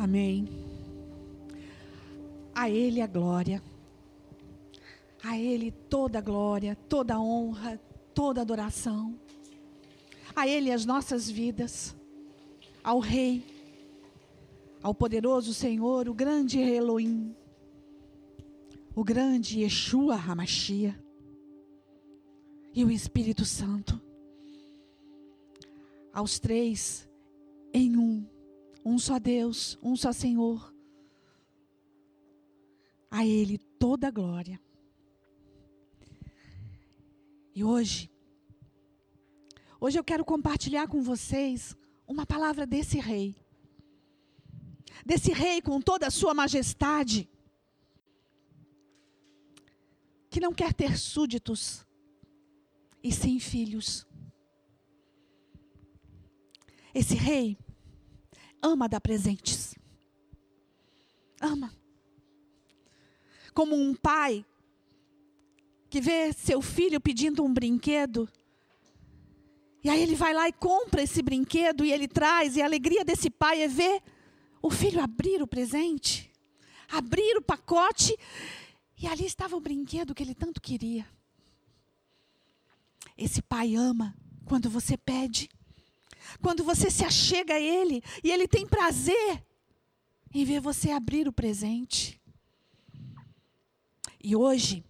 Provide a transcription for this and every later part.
Amém. A Ele a glória. A Ele toda a glória, toda a honra, toda a adoração. A Ele as nossas vidas. Ao Rei, ao poderoso Senhor, o grande Elohim, o grande Yeshua Hamashia e o Espírito Santo. Aos três em um, um só Deus, um só Senhor. A Ele toda a glória. E hoje, hoje eu quero compartilhar com vocês uma palavra desse rei. Desse rei com toda a sua majestade, que não quer ter súditos e sim filhos. Esse rei ama dar presentes. Ama. Como um pai que vê seu filho pedindo um brinquedo. E aí ele vai lá e compra esse brinquedo e ele traz, e a alegria desse pai é ver o filho abrir o presente, abrir o pacote, e ali estava o brinquedo que ele tanto queria. Esse pai ama quando você pede, quando você se achega a ele e ele tem prazer em ver você abrir o presente. E hoje,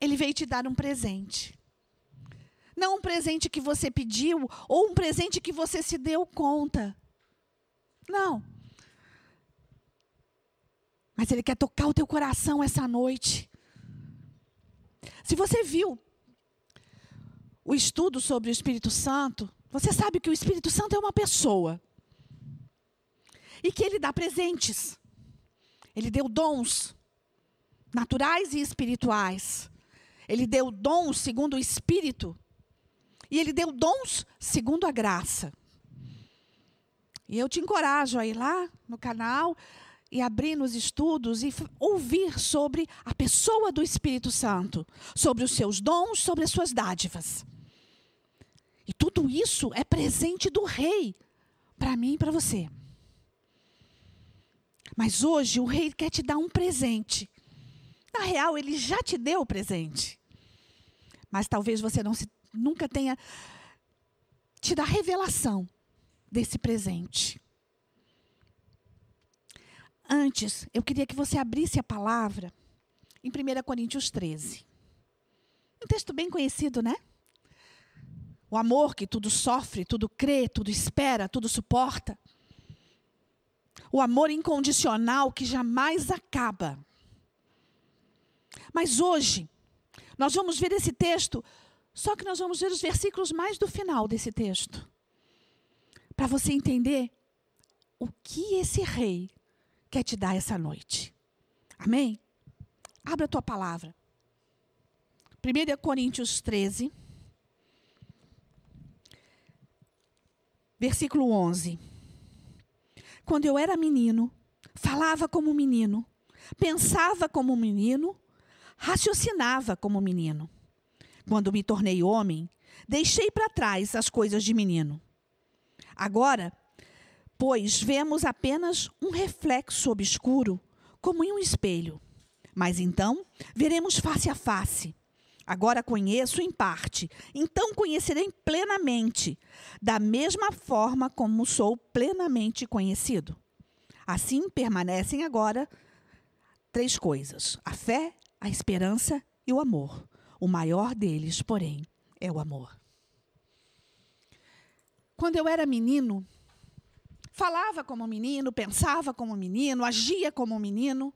ele veio te dar um presente. Não um presente que você pediu ou um presente que você se deu conta. Não. Mas ele quer tocar o teu coração essa noite. Se você viu o estudo sobre o Espírito Santo, você sabe que o Espírito Santo é uma pessoa. E que ele dá presentes. Ele deu dons naturais e espirituais. Ele deu dons segundo o Espírito. E ele deu dons segundo a graça. E eu te encorajo a ir lá no canal e abrir nos estudos e ouvir sobre a pessoa do Espírito Santo, sobre os seus dons, sobre as suas dádivas. E tudo isso é presente do Rei para mim e para você. Mas hoje o Rei quer te dar um presente. Na real, ele já te deu o presente. Mas talvez você não se, nunca tenha tido a revelação desse presente. Antes, eu queria que você abrisse a palavra em 1 Coríntios 13. Um texto bem conhecido, né? O amor que tudo sofre, tudo crê, tudo espera, tudo suporta. O amor incondicional que jamais acaba. Mas hoje, nós vamos ver esse texto, só que nós vamos ver os versículos mais do final desse texto. Para você entender o que esse rei quer te dar essa noite. Amém? Abra a tua palavra. 1 Coríntios 13, versículo 11. Quando eu era menino, falava como menino, pensava como menino, raciocinava como menino. Quando me tornei homem, deixei para trás as coisas de menino. Agora pois vemos apenas um reflexo obscuro, como em um espelho. Mas então veremos face a face. Agora conheço em parte, então conhecerei plenamente, da mesma forma como sou plenamente conhecido. Assim permanecem agora três coisas: a fé, a esperança e o amor. O maior deles, porém, é o amor. Quando eu era menino, Falava como menino, pensava como menino, agia como menino.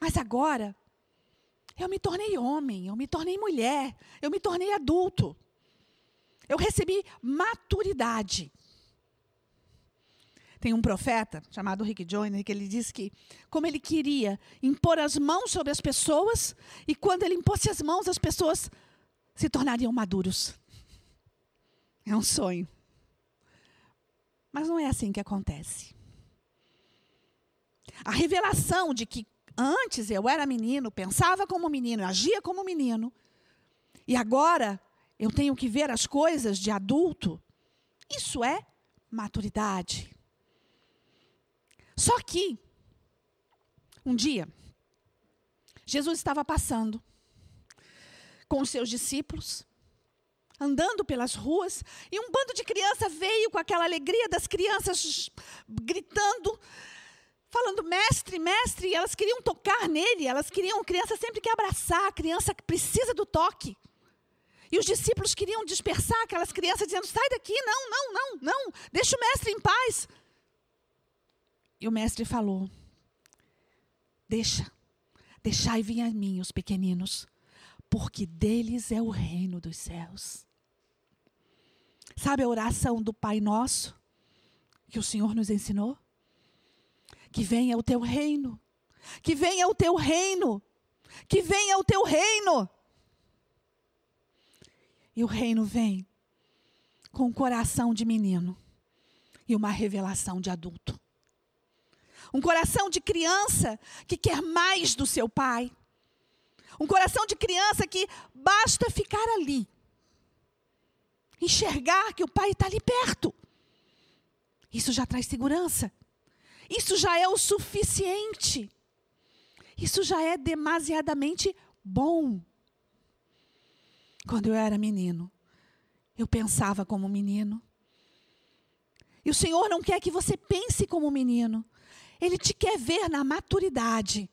Mas agora, eu me tornei homem, eu me tornei mulher, eu me tornei adulto. Eu recebi maturidade. Tem um profeta chamado Rick Joyner que ele diz que, como ele queria impor as mãos sobre as pessoas, e quando ele impôs as mãos, as pessoas se tornariam maduros. É um sonho. Mas não é assim que acontece. A revelação de que antes eu era menino, pensava como menino, agia como menino, e agora eu tenho que ver as coisas de adulto, isso é maturidade. Só que, um dia, Jesus estava passando com os seus discípulos, andando pelas ruas, e um bando de criança veio com aquela alegria das crianças gritando, falando mestre, mestre, e elas queriam tocar nele, elas queriam, criança sempre quer abraçar, a criança precisa do toque. E os discípulos queriam dispersar aquelas crianças, dizendo: sai daqui, não, não, não, não, deixa o mestre em paz. E o mestre falou: deixa, deixai vir a mim os pequeninos, porque deles é o reino dos céus. Sabe a oração do Pai Nosso que o Senhor nos ensinou? Que venha o teu reino, que venha o teu reino, que venha o teu reino. E o reino vem com um coração de menino e uma revelação de adulto. Um coração de criança que quer mais do seu pai. Um coração de criança que basta ficar ali. Enxergar que o pai está ali perto. Isso já traz segurança. Isso já é o suficiente. Isso já é demasiadamente bom. Quando eu era menino, eu pensava como menino. E o Senhor não quer que você pense como menino. Ele te quer ver na maturidade.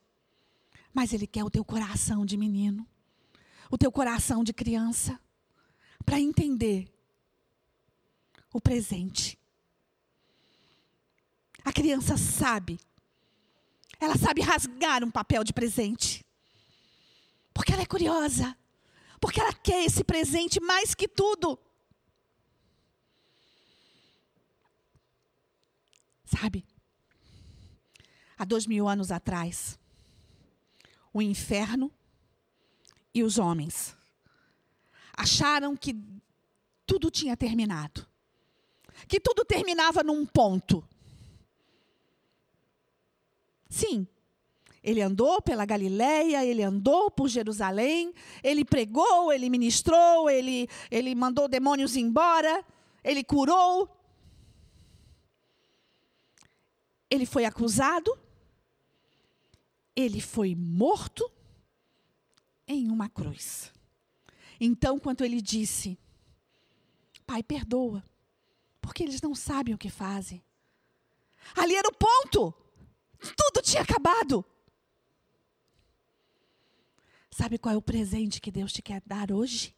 Mas Ele quer o teu coração de menino, o teu coração de criança, para entender o presente. Criança sabe, ela sabe rasgar um papel de presente, porque ela é curiosa, porque ela quer esse presente mais que tudo. Sabe? há dois mil anos atrás. O inferno e os homens acharam que tudo tinha terminado, que tudo terminava num ponto. Sim, ele andou pela Galileia, ele andou por Jerusalém, ele pregou, ele ministrou, ele, ele mandou demônios embora, ele curou. Ele foi acusado, ele foi morto em uma cruz. Então, quando ele disse: Pai, perdoa, porque eles não sabem o que fazem. Ali era o ponto. Tudo tinha acabado. Sabe qual é o presente que Deus te quer dar hoje?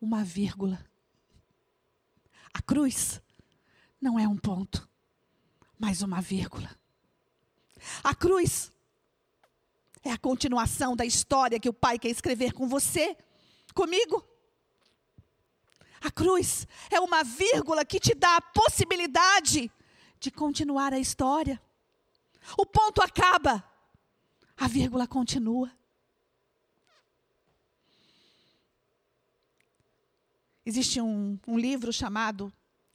Uma vírgula. A cruz não é um ponto, mas uma vírgula. A cruz é a continuação da história que o Pai quer escrever com você, comigo. A cruz é uma vírgula que te dá a possibilidade de continuar a história. O ponto acaba, a vírgula continua. Existe um, um livro chamado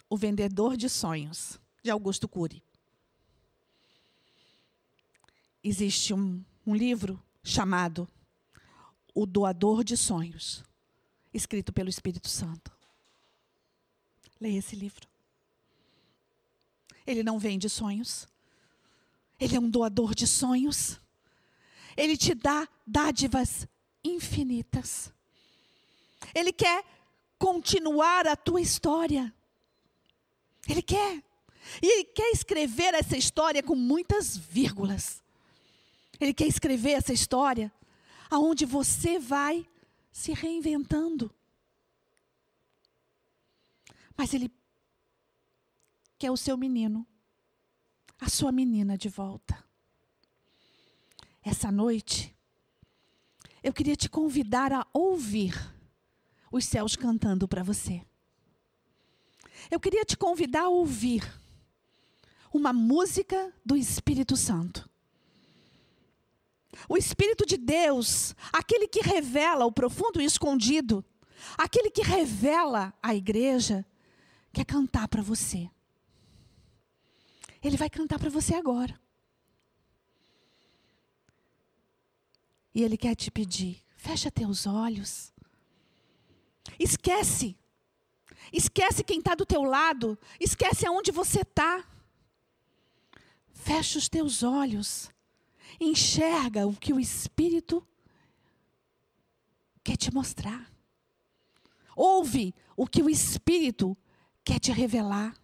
O Vendedor de Sonhos, de Augusto Cury existe um, um livro chamado O Doador de Sonhos, escrito pelo Espírito Santo. Leia esse livro. Ele não vende sonhos. Ele é um doador de sonhos. Ele te dá dádivas infinitas. Ele quer continuar a tua história. Ele quer. E ele quer escrever essa história com muitas vírgulas. Ele quer escrever essa história aonde você vai se reinventando. Mas ele quer o seu menino, a sua menina de volta. Essa noite, eu queria te convidar a ouvir os céus cantando para você. Eu queria te convidar a ouvir uma música do Espírito Santo. O Espírito de Deus, aquele que revela o profundo e escondido, aquele que revela a igreja, quer cantar para você. Ele vai cantar para você agora. E ele quer te pedir: fecha teus olhos. Esquece. Esquece quem está do teu lado. Esquece aonde você está. Fecha os teus olhos. Enxerga o que o Espírito quer te mostrar. Ouve o que o Espírito quer te revelar.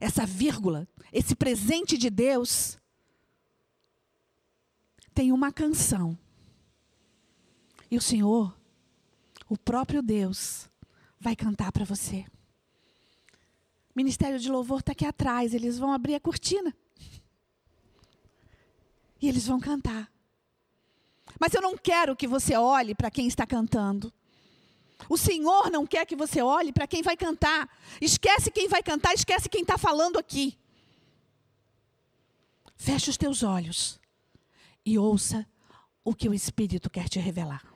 Essa vírgula, esse presente de Deus, tem uma canção. E o Senhor, o próprio Deus, vai cantar para você. Ministério de Louvor está aqui atrás, eles vão abrir a cortina. E eles vão cantar. Mas eu não quero que você olhe para quem está cantando. O Senhor não quer que você olhe para quem vai cantar. Esquece quem vai cantar, esquece quem está falando aqui. Feche os teus olhos e ouça o que o Espírito quer te revelar.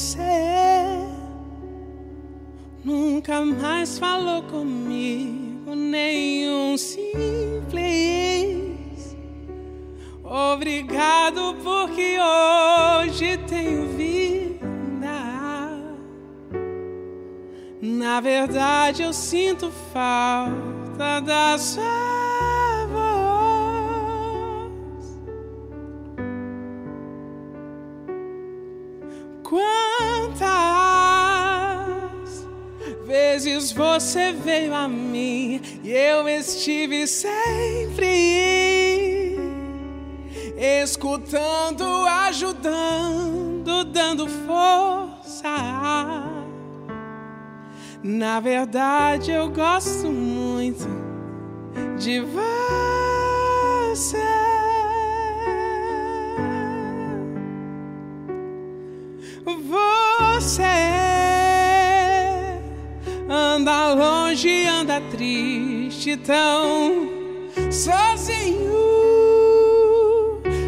Você nunca mais falou comigo, nenhum simples. Obrigado porque hoje tenho vida. Na verdade, eu sinto falta da sua você veio a mim e eu estive sempre escutando, ajudando, dando força. Na verdade, eu gosto muito de. Você anda triste, tão sozinho.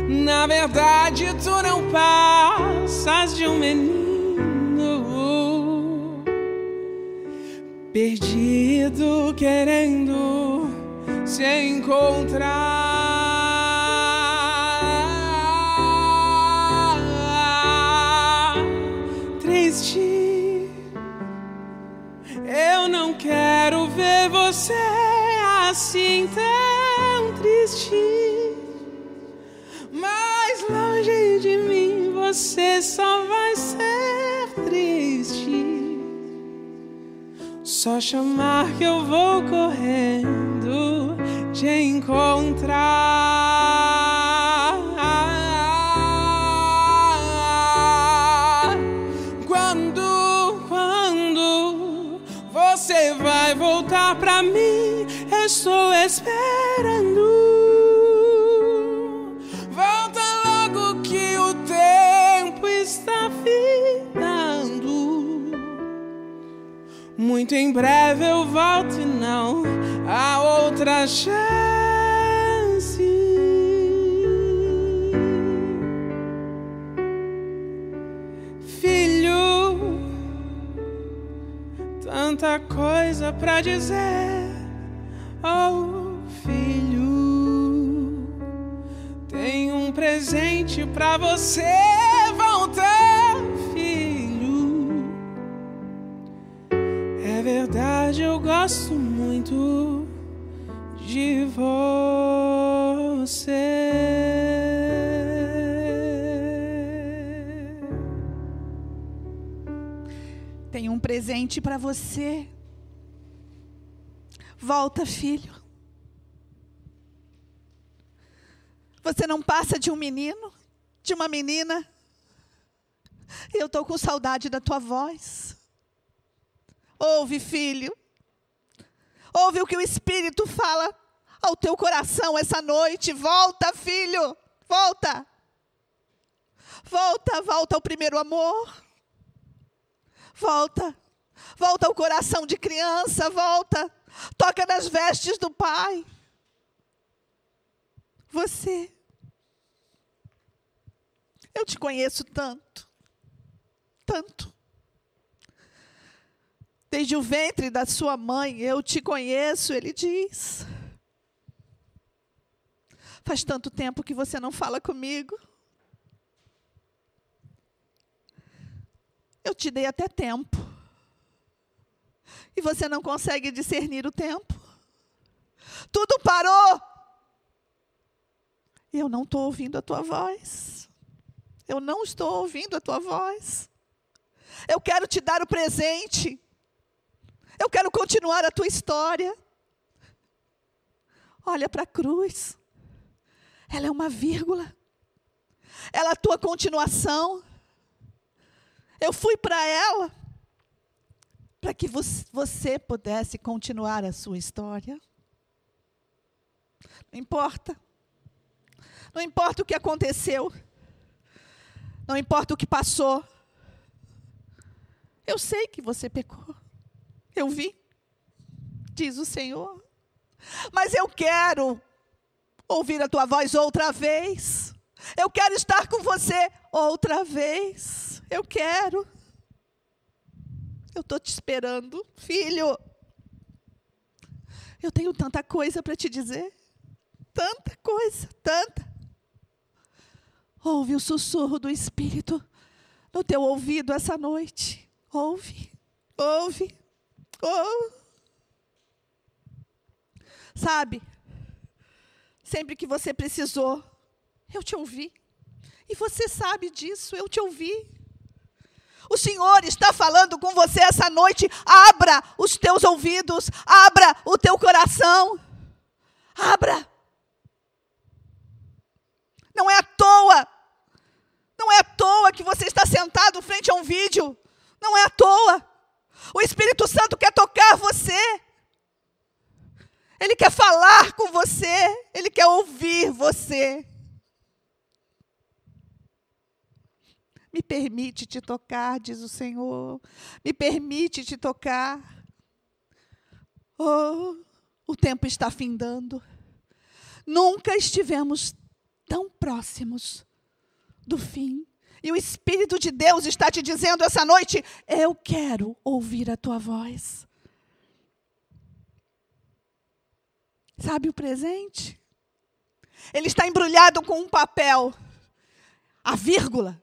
Na verdade, tu não passas de um menino perdido, querendo se encontrar. Você assim tão triste. Mais longe de mim, você só vai ser triste. Só chamar que eu vou correndo te encontrar. Pra mim? Estou esperando. Volta logo que o tempo está findando. Muito em breve eu volto e não há outra chance. Tanta coisa pra dizer. Oh, filho, tem um presente pra você. Volta, filho. É verdade, eu gosto muito de você. Presente para você. Volta, filho. Você não passa de um menino, de uma menina. Eu estou com saudade da tua voz. Ouve, filho. Ouve o que o Espírito fala ao teu coração essa noite. Volta, filho. Volta. Volta, volta ao primeiro amor. Volta. Volta ao coração de criança, volta. Toca nas vestes do pai. Você. Eu te conheço tanto. Tanto. Desde o ventre da sua mãe eu te conheço, ele diz. Faz tanto tempo que você não fala comigo. Eu te dei até tempo. E você não consegue discernir o tempo. Tudo parou. Eu não estou ouvindo a tua voz. Eu não estou ouvindo a tua voz. Eu quero te dar o presente. Eu quero continuar a tua história. Olha para a cruz. Ela é uma vírgula. Ela é a tua continuação. Eu fui para ela para que você pudesse continuar a sua história. Não importa. Não importa o que aconteceu. Não importa o que passou. Eu sei que você pecou. Eu vi, diz o Senhor. Mas eu quero ouvir a tua voz outra vez. Eu quero estar com você outra vez. Eu quero. Eu estou te esperando, filho. Eu tenho tanta coisa para te dizer. Tanta coisa, tanta. Ouve o sussurro do Espírito no teu ouvido essa noite. Ouve, ouve, ouve. Sabe, sempre que você precisou, eu te ouvi. E você sabe disso, eu te ouvi. O Senhor está falando com você essa noite. Abra os teus ouvidos, abra o teu coração. Abra. Não é à toa. Não é à toa que você está sentado frente a um vídeo. Não é à toa. O Espírito Santo quer tocar você. Ele quer falar com você. Ele quer ouvir você. Me permite te tocar, diz o Senhor. Me permite te tocar. Oh, o tempo está findando. Nunca estivemos tão próximos do fim. E o Espírito de Deus está te dizendo essa noite: eu quero ouvir a tua voz. Sabe o presente? Ele está embrulhado com um papel, a vírgula.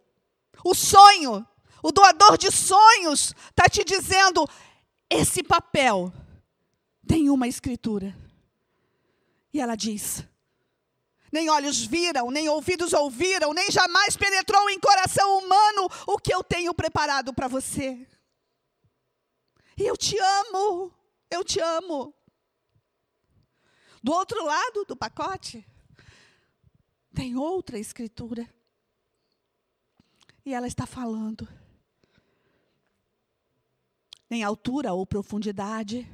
O sonho, o doador de sonhos, está te dizendo: esse papel tem uma escritura. E ela diz: nem olhos viram, nem ouvidos ouviram, nem jamais penetrou em coração humano o que eu tenho preparado para você. E eu te amo, eu te amo. Do outro lado do pacote, tem outra escritura. E ela está falando. Nem altura ou profundidade,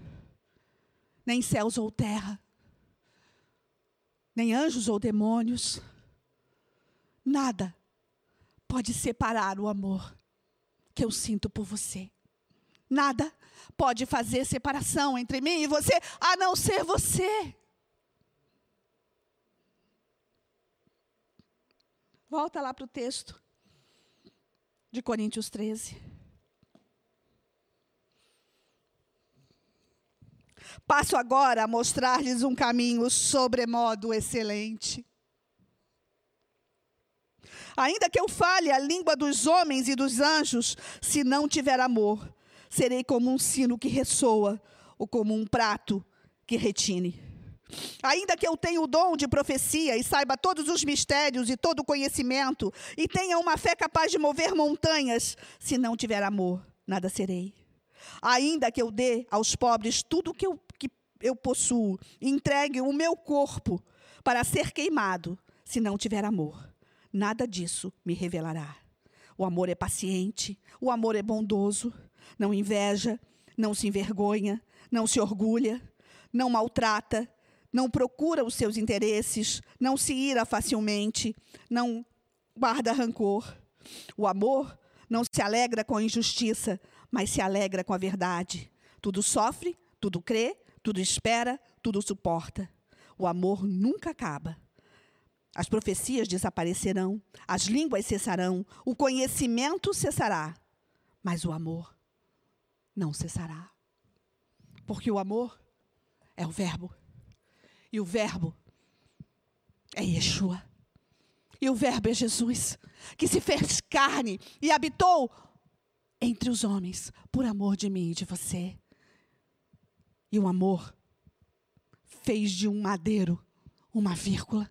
nem céus ou terra, nem anjos ou demônios, nada pode separar o amor que eu sinto por você. Nada pode fazer separação entre mim e você, a não ser você. Volta lá para o texto de Coríntios 13. Passo agora a mostrar-lhes um caminho sobremodo excelente. Ainda que eu fale a língua dos homens e dos anjos, se não tiver amor, serei como um sino que ressoa ou como um prato que retine. Ainda que eu tenha o dom de profecia e saiba todos os mistérios e todo o conhecimento, e tenha uma fé capaz de mover montanhas, se não tiver amor, nada serei. Ainda que eu dê aos pobres tudo que eu, que eu possuo, entregue o meu corpo para ser queimado, se não tiver amor, nada disso me revelará. O amor é paciente, o amor é bondoso, não inveja, não se envergonha, não se orgulha, não maltrata, não procura os seus interesses, não se ira facilmente, não guarda rancor. O amor não se alegra com a injustiça, mas se alegra com a verdade. Tudo sofre, tudo crê, tudo espera, tudo suporta. O amor nunca acaba. As profecias desaparecerão, as línguas cessarão, o conhecimento cessará, mas o amor não cessará. Porque o amor é o Verbo. E o Verbo é Yeshua. E o Verbo é Jesus, que se fez carne e habitou entre os homens, por amor de mim e de você. E o amor fez de um madeiro uma vírgula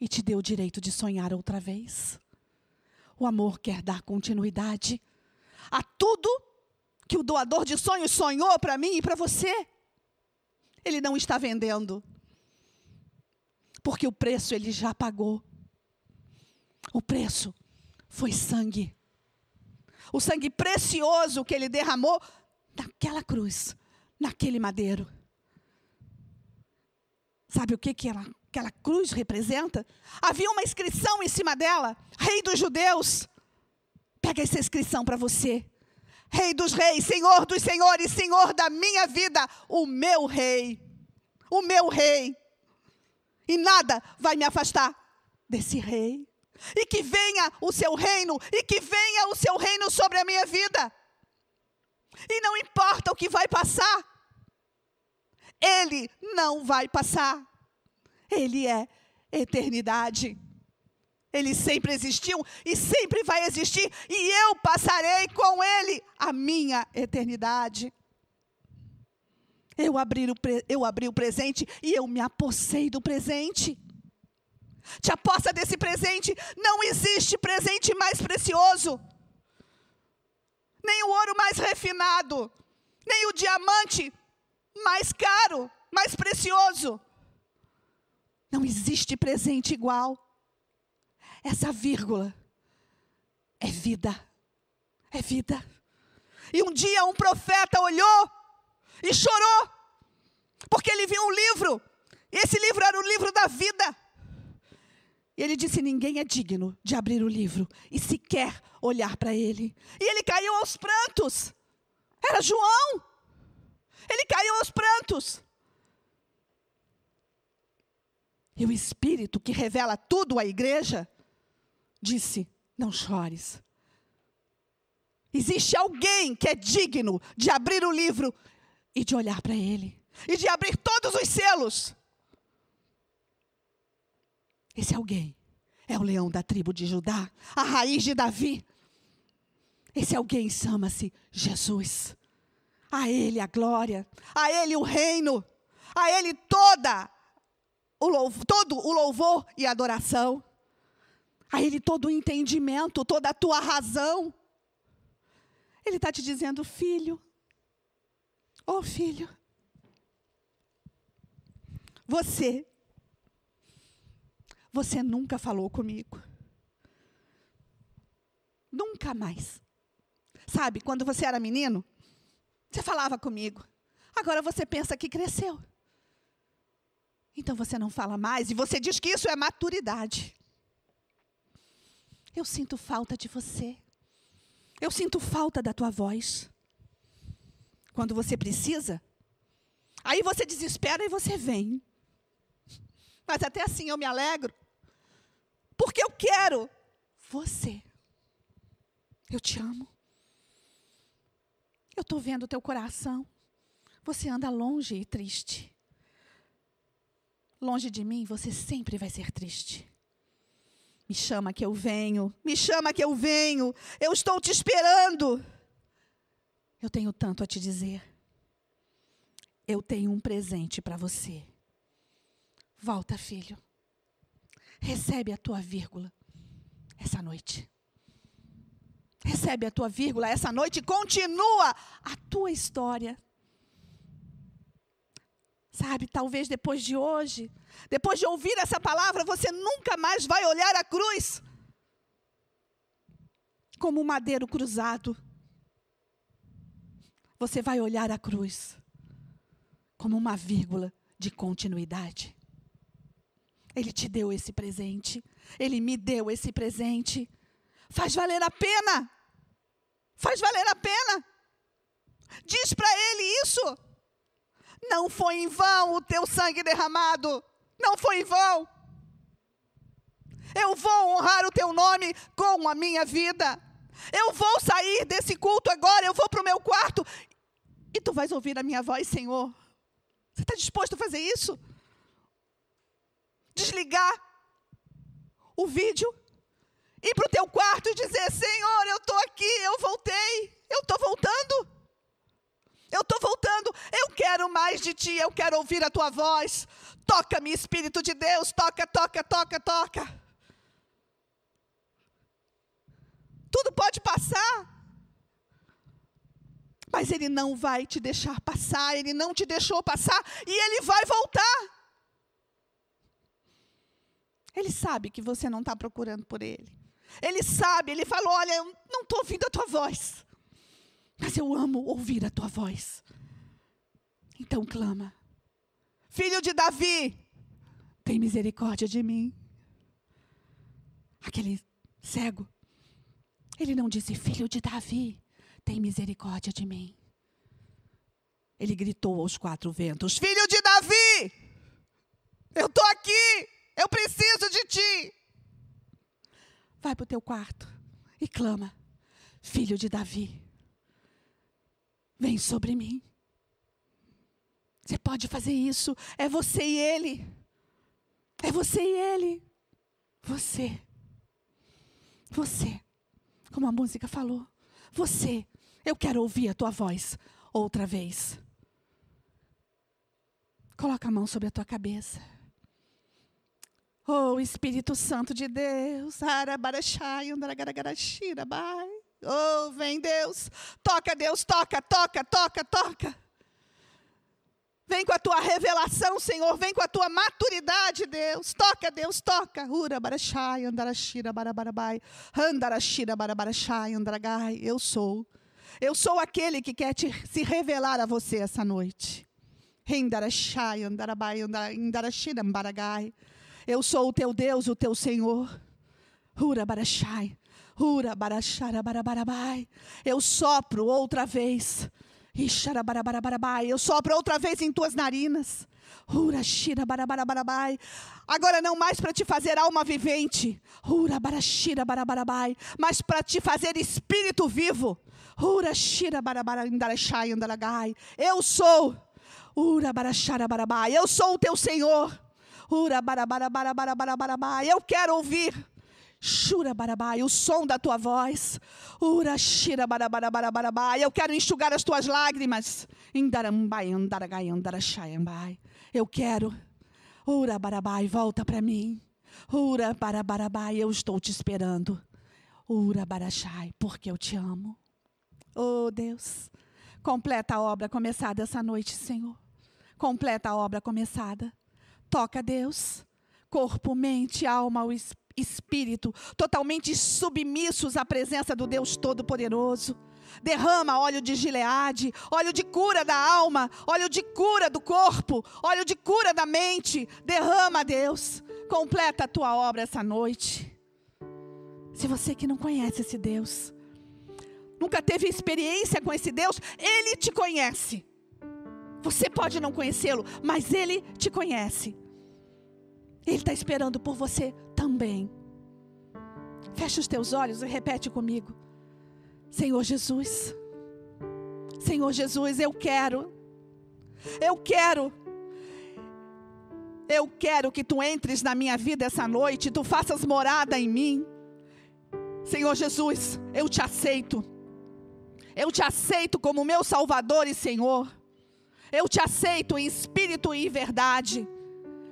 e te deu o direito de sonhar outra vez. O amor quer dar continuidade a tudo que o doador de sonhos sonhou para mim e para você. Ele não está vendendo. Porque o preço ele já pagou. O preço foi sangue. O sangue precioso que ele derramou naquela cruz, naquele madeiro. Sabe o que, que ela, aquela cruz representa? Havia uma inscrição em cima dela: Rei dos Judeus. Pega essa inscrição para você. Rei dos reis, Senhor dos senhores, Senhor da minha vida, o meu rei. O meu rei. E nada vai me afastar desse rei. E que venha o seu reino, e que venha o seu reino sobre a minha vida. E não importa o que vai passar, ele não vai passar. Ele é eternidade. Ele sempre existiu e sempre vai existir, e eu passarei com ele a minha eternidade. Eu abri, o, eu abri o presente e eu me apossei do presente. Te aposta desse presente. Não existe presente mais precioso, nem o ouro mais refinado, nem o diamante mais caro, mais precioso. Não existe presente igual. Essa vírgula é vida. É vida. E um dia um profeta olhou e chorou, porque ele viu um livro. E esse livro era o livro da vida. E ele disse: Ninguém é digno de abrir o livro e sequer olhar para ele. E ele caiu aos prantos. Era João. Ele caiu aos prantos. E o Espírito que revela tudo à igreja disse: Não chores. Existe alguém que é digno de abrir o livro e de olhar para ele, e de abrir todos os selos. Esse alguém é o leão da tribo de Judá, a raiz de Davi. Esse alguém chama-se Jesus. A Ele a glória, a Ele o reino, a Ele toda o louvor, todo o louvor e adoração, a Ele todo o entendimento, toda a tua razão. Ele está te dizendo, filho, oh filho, você, você nunca falou comigo. Nunca mais. Sabe, quando você era menino, você falava comigo. Agora você pensa que cresceu. Então você não fala mais e você diz que isso é maturidade. Eu sinto falta de você. Eu sinto falta da tua voz. Quando você precisa, aí você desespera e você vem. Mas até assim eu me alegro, porque eu quero você. Eu te amo. Eu estou vendo o teu coração. Você anda longe e triste. Longe de mim, você sempre vai ser triste. Me chama que eu venho, me chama que eu venho, eu estou te esperando. Eu tenho tanto a te dizer. Eu tenho um presente para você. Volta, filho. Recebe a tua vírgula essa noite. Recebe a tua vírgula essa noite e continua a tua história. Sabe, talvez depois de hoje, depois de ouvir essa palavra, você nunca mais vai olhar a cruz como um madeiro cruzado. Você vai olhar a cruz como uma vírgula de continuidade. Ele te deu esse presente, ele me deu esse presente. Faz valer a pena. Faz valer a pena. Diz para ele isso. Não foi em vão o teu sangue derramado. Não foi em vão. Eu vou honrar o teu nome com a minha vida. Eu vou sair desse culto agora, eu vou para o meu quarto e tu vais ouvir a minha voz, Senhor? Você está disposto a fazer isso? Desligar o vídeo, ir para o teu quarto e dizer: Senhor, eu estou aqui, eu voltei, eu estou voltando. Eu estou voltando, eu quero mais de ti, eu quero ouvir a tua voz. Toca-me, Espírito de Deus, toca, toca, toca, toca. Tudo pode passar, mas Ele não vai te deixar passar, Ele não te deixou passar e Ele vai voltar. Ele sabe que você não está procurando por Ele. Ele sabe, Ele falou: Olha, eu não estou ouvindo a tua voz, mas eu amo ouvir a tua voz. Então clama, Filho de Davi, tem misericórdia de mim. Aquele cego, ele não disse: Filho de Davi, tem misericórdia de mim. Ele gritou aos quatro ventos: Filho de Davi, eu estou aqui, eu preciso de ti. Vai para o teu quarto e clama: Filho de Davi, vem sobre mim. Você pode fazer isso, é você e ele. É você e ele. Você. Você. Como a música falou. Você eu quero ouvir a tua voz outra vez. Coloca a mão sobre a tua cabeça. Oh, Espírito Santo de Deus. Oh, vem Deus. Toca, Deus, toca, toca, toca, toca. Vem com a tua revelação, Senhor. Vem com a tua maturidade, Deus. Toca, Deus, toca. Ura, barachai, andarashira, barabarabai. Andarashira, barabarachai, andaragai. Eu sou eu sou aquele que quer te, se revelar a você essa noite. Eu sou o teu Deus, o teu Senhor. Eu sopro outra vez. Eu sopro outra vez em tuas narinas. Agora não mais para te fazer alma vivente, mas para te fazer espírito vivo. Eu sou. Eu sou o teu Senhor. Eu quero ouvir. O som da tua voz. Eu quero enxugar as tuas lágrimas. Eu quero. Ura barabai, volta para mim. Ura barabarabai, eu estou te esperando. Ura barachai, porque eu te amo. Oh Deus, completa a obra começada essa noite, Senhor. Completa a obra começada. Toca, Deus, corpo, mente, alma, o espírito, totalmente submissos à presença do Deus Todo-Poderoso. Derrama óleo de Gileade, óleo de cura da alma, óleo de cura do corpo, óleo de cura da mente. Derrama, Deus. Completa a tua obra essa noite. Se você que não conhece esse Deus, nunca teve experiência com esse Deus, Ele te conhece. Você pode não conhecê-lo, mas Ele te conhece. Ele está esperando por você também. Fecha os teus olhos e repete comigo: Senhor Jesus, Senhor Jesus, eu quero, eu quero, eu quero que tu entres na minha vida essa noite, tu faças morada em mim. Senhor Jesus, eu te aceito. Eu te aceito como meu Salvador e Senhor. Eu te aceito em espírito e verdade.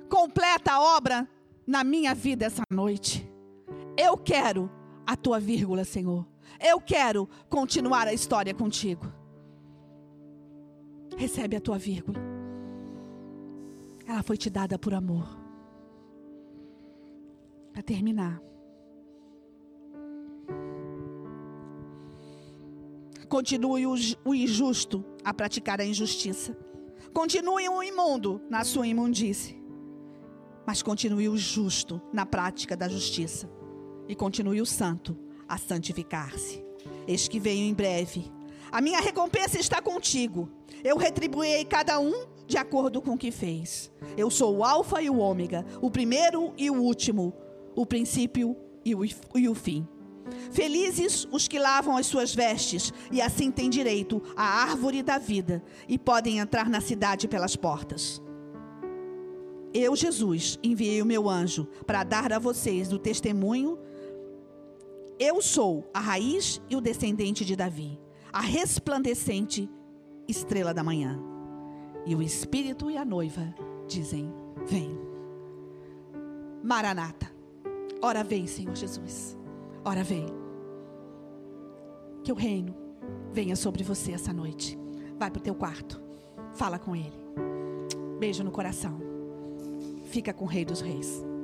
Completa a obra na minha vida essa noite. Eu quero a tua vírgula, Senhor. Eu quero continuar a história contigo. Recebe a tua vírgula. Ela foi te dada por amor. Para terminar. Continue o injusto a praticar a injustiça. Continue o imundo na sua imundície mas continue o justo na prática da justiça, e continue o santo a santificar-se. Eis que venho em breve. A minha recompensa está contigo. Eu retribuirei cada um de acordo com o que fez. Eu sou o Alfa e o Ômega, o primeiro e o último, o princípio e o, e o fim. Felizes os que lavam as suas vestes e assim têm direito à árvore da vida e podem entrar na cidade pelas portas. Eu, Jesus, enviei o meu anjo para dar a vocês o testemunho. Eu sou a raiz e o descendente de Davi, a resplandecente estrela da manhã. E o Espírito e a noiva dizem: Vem. Maranata. Ora vem, Senhor Jesus. Ora vem. Que o reino venha sobre você essa noite. Vai para o teu quarto. Fala com ele. Beijo no coração fica com o Rei dos Reis.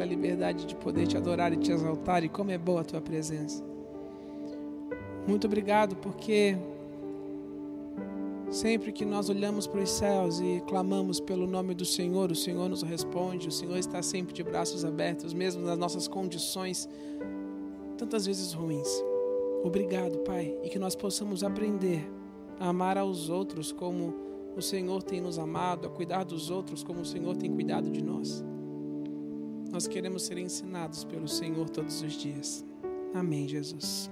Pela liberdade de poder te adorar e te exaltar e como é boa a tua presença. Muito obrigado porque sempre que nós olhamos para os céus e clamamos pelo nome do Senhor, o Senhor nos responde, o Senhor está sempre de braços abertos, mesmo nas nossas condições tantas vezes ruins. Obrigado, Pai, e que nós possamos aprender a amar aos outros como o Senhor tem nos amado, a cuidar dos outros como o Senhor tem cuidado de nós. Nós queremos ser ensinados pelo Senhor todos os dias. Amém, Jesus.